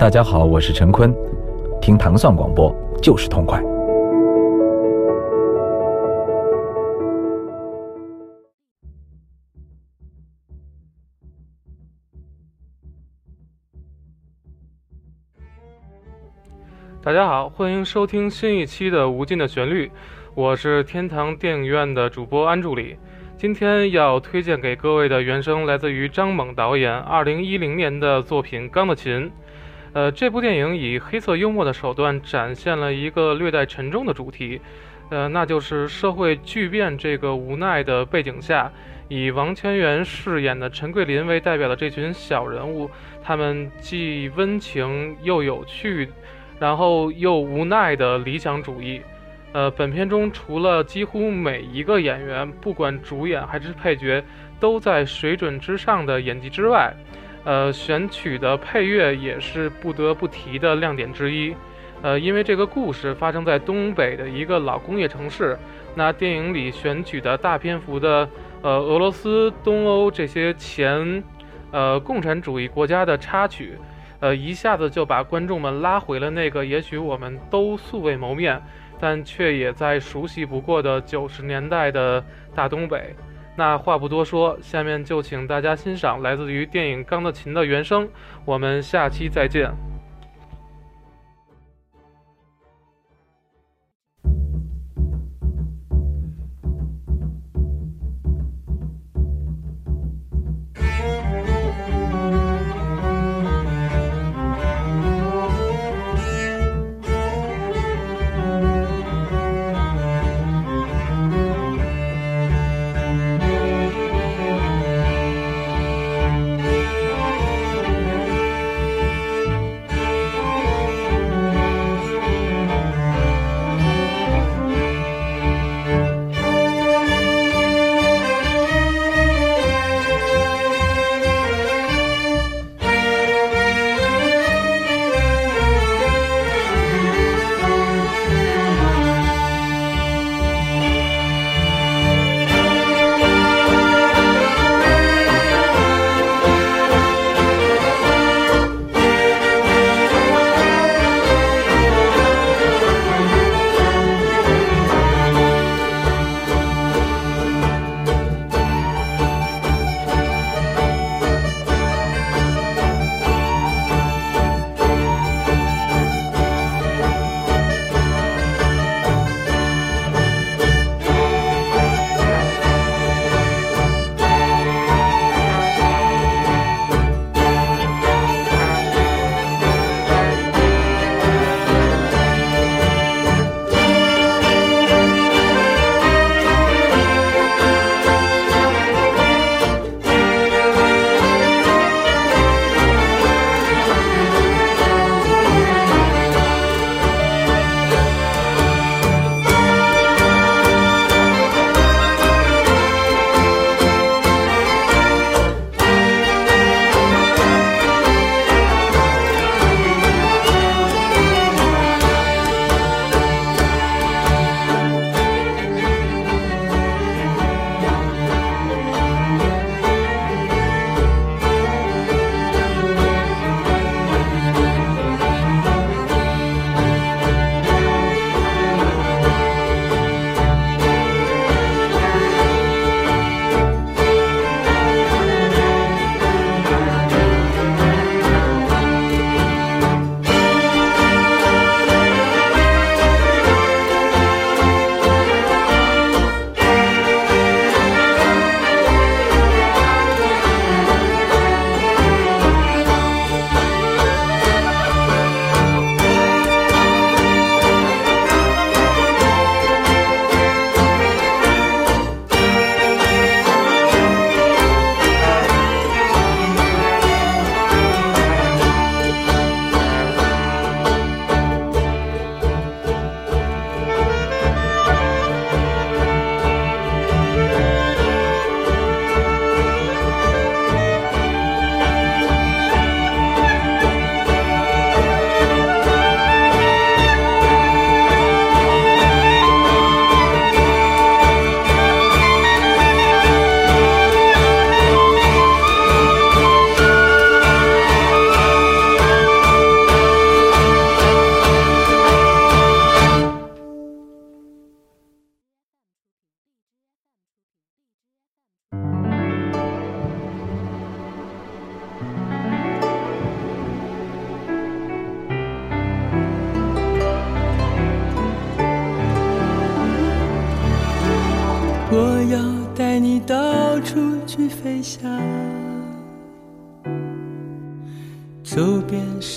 大家好，我是陈坤，听糖蒜广播就是痛快。大家好，欢迎收听新一期的《无尽的旋律》，我是天堂电影院的主播安助理。今天要推荐给各位的原声来自于张猛导演2010年的作品《钢的琴》。呃，这部电影以黑色幽默的手段展现了一个略带沉重的主题，呃，那就是社会巨变这个无奈的背景下，以王千源饰演的陈桂林为代表的这群小人物，他们既温情又有趣。然后又无奈的理想主义，呃，本片中除了几乎每一个演员，不管主演还是配角，都在水准之上的演技之外，呃，选取的配乐也是不得不提的亮点之一。呃，因为这个故事发生在东北的一个老工业城市，那电影里选取的大篇幅的呃俄罗斯、东欧这些前呃共产主义国家的插曲。呃，一下子就把观众们拉回了那个也许我们都素未谋面，但却也再熟悉不过的九十年代的大东北。那话不多说，下面就请大家欣赏来自于电影《钢的琴》的原声。我们下期再见。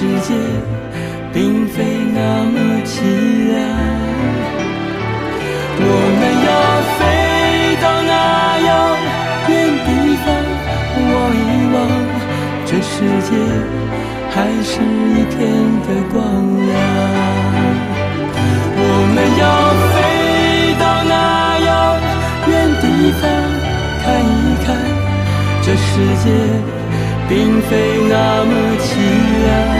世界并非那么凄凉。我们要飞到那遥远地方，望一望这世界还是一片的光亮。我们要飞到那遥远地方，看一看这世界并非那么凄凉。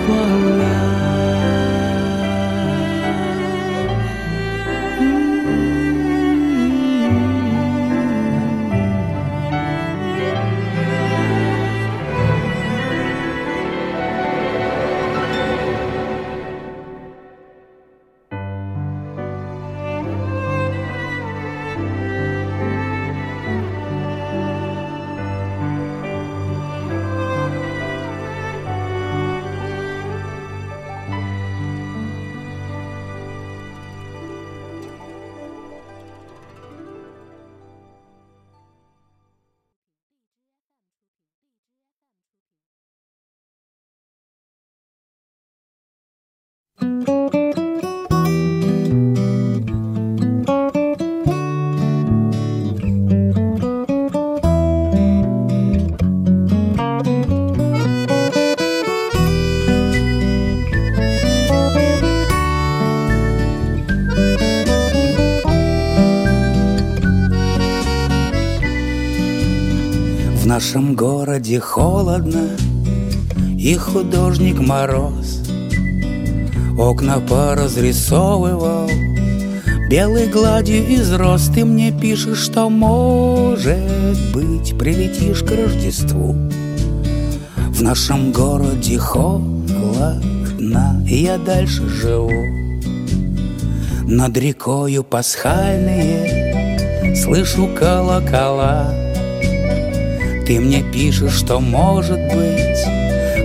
нашем городе холодно И художник мороз Окна поразрисовывал Белой гладью из роз. Ты мне пишешь, что может быть Прилетишь к Рождеству. В нашем городе холодно я дальше живу. Над рекою пасхальные Слышу колокола ты мне пишешь, что может быть.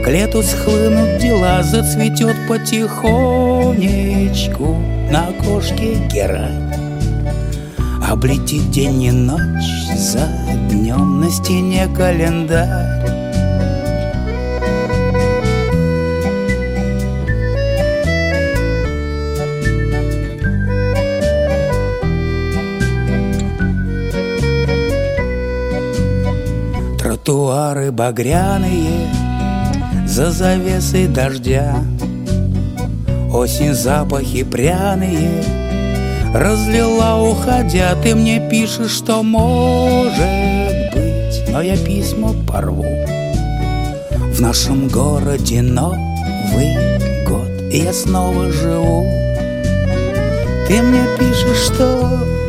К лету схлынут дела Зацветет потихонечку На окошке герань. Облетит день и ночь за днем на стене календарь Тротуары багряные за завесой дождя. Осень запахи пряные Разлила, уходя, ты мне пишешь, что может быть Но я письма порву. В нашем городе Новый год И я снова живу. Ты мне пишешь, что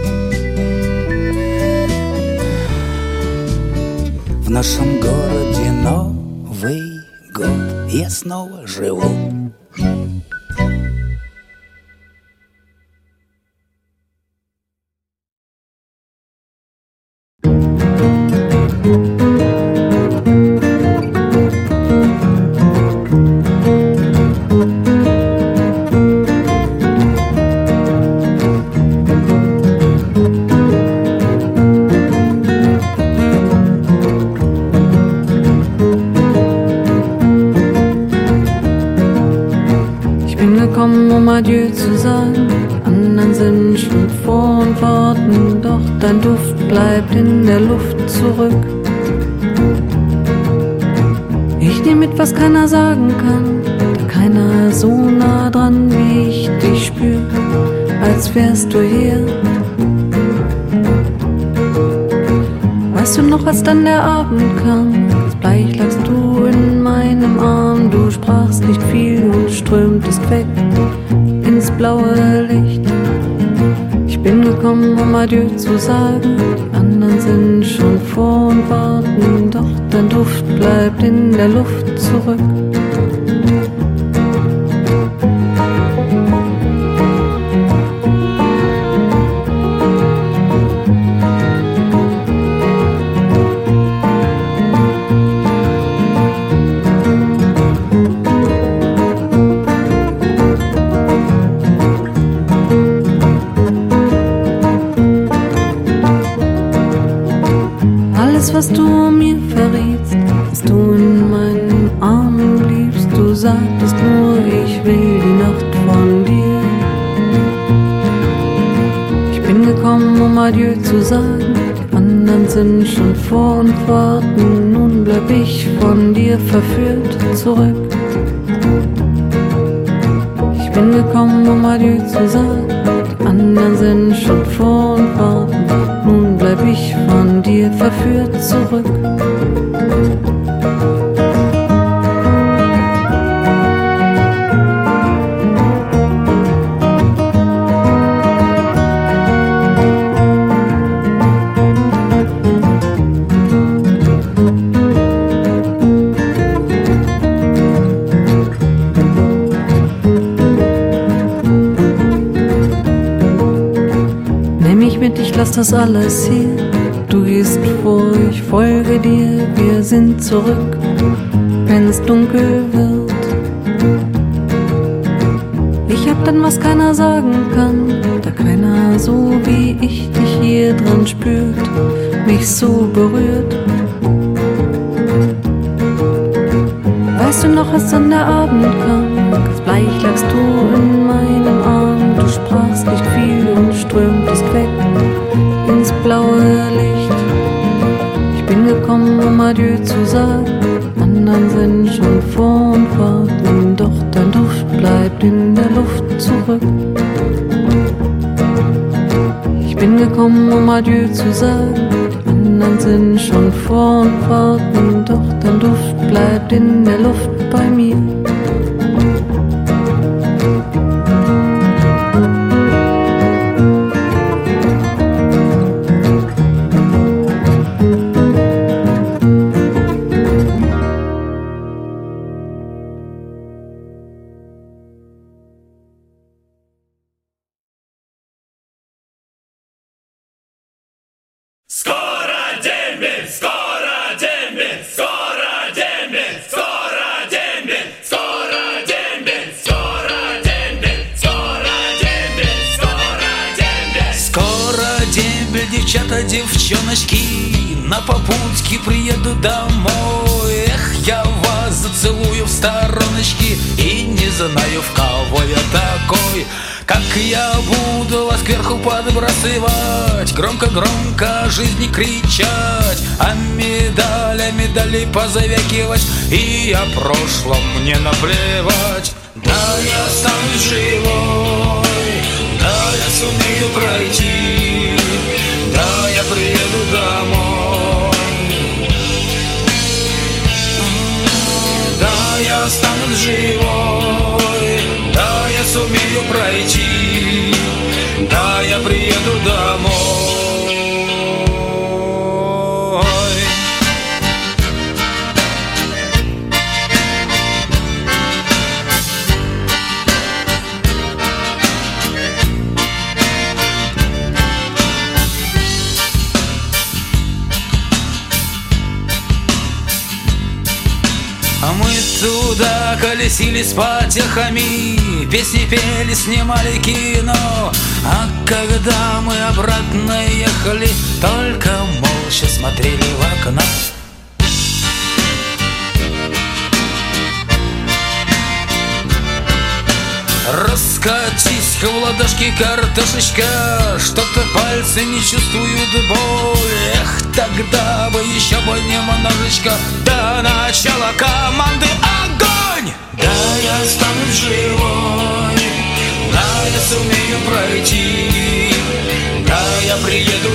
В нашем городе Новый год. Я снова живу Orten, doch dein Duft bleibt in der Luft zurück. Ich nehme mit, was keiner sagen kann, da keiner so nah dran wie ich dich spür, als wärst du hier. Weißt du noch, als dann der Abend kam, als bleich lagst du in meinem Arm, du sprachst nicht viel und strömtest weg ins blaue Licht. Ich bin gekommen, um Adieu zu sagen. Die anderen sind schon vor und warten, doch dein Duft bleibt in der Luft zurück. Das alles hier. Du gehst vor, ich folge dir, wir sind zurück, wenn's dunkel wird. Ich hab dann, was keiner sagen kann, da keiner so wie ich dich hier dran spürt, mich so berührt. Weißt du noch, als dann der Abend kam, ganz bleich lagst du in meinem Arm, du sprachst nicht viel und strömtest weg Adieu zu sagen. Anderen sind schon vor und warten, doch dein Duft bleibt in der Luft zurück. Ich bin gekommen, um Adieu zu sagen. Anderen sind schon vor und warten, doch dein Duft bleibt in der Luft bei mir. Девчата, девчоночки На попутке приеду домой. Эх, я вас зацелую в стороночки И не знаю, в кого я такой. Как я буду вас кверху подбрасывать Громко-громко жизни кричать А медаль, а медали позавякивать И о прошлом мне наплевать. Да, я останусь живой Да, я сумею пройти Да, я приеду домой. Да, я останусь живой. Да, я сумею пройти колесили с потехами Песни пели, снимали кино. А когда мы обратно ехали Только молча смотрели в окно. Раскатись в ладошки картошечка Что-то пальцы не чувствуют боль. Эх, тогда бы еще бы немножечко До начала команды останусь живой. Да, я сумею пройти. Да, я приеду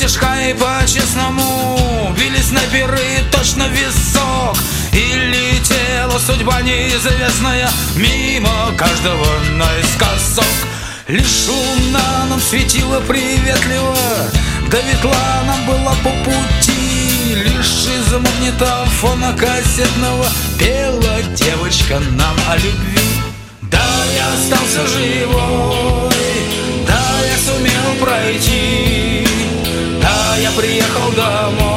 нас под тяжка и по-честному Били снайперы точно в висок. И летела судьба неизвестная. Мимо каждого наискосок. Лишь луна нам светила приветливо. Да ветла нам была по пути. Лишь из магнитофона кассетного Пела девочка нам о любви. Да, я остался живой. Да, я сумел пройти я приехал домой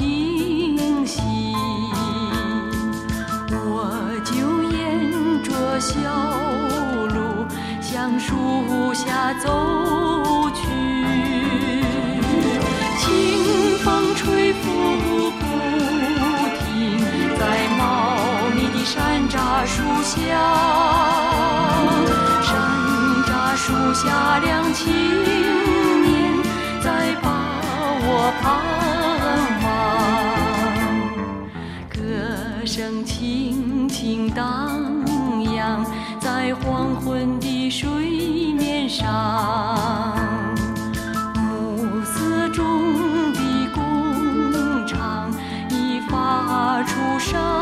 惊喜我就沿着小路向树下走去清风吹拂不停在茂密的山楂树下山楂树下亮起。轻轻荡漾在黄昏的水面上暮色中的工厂已发出声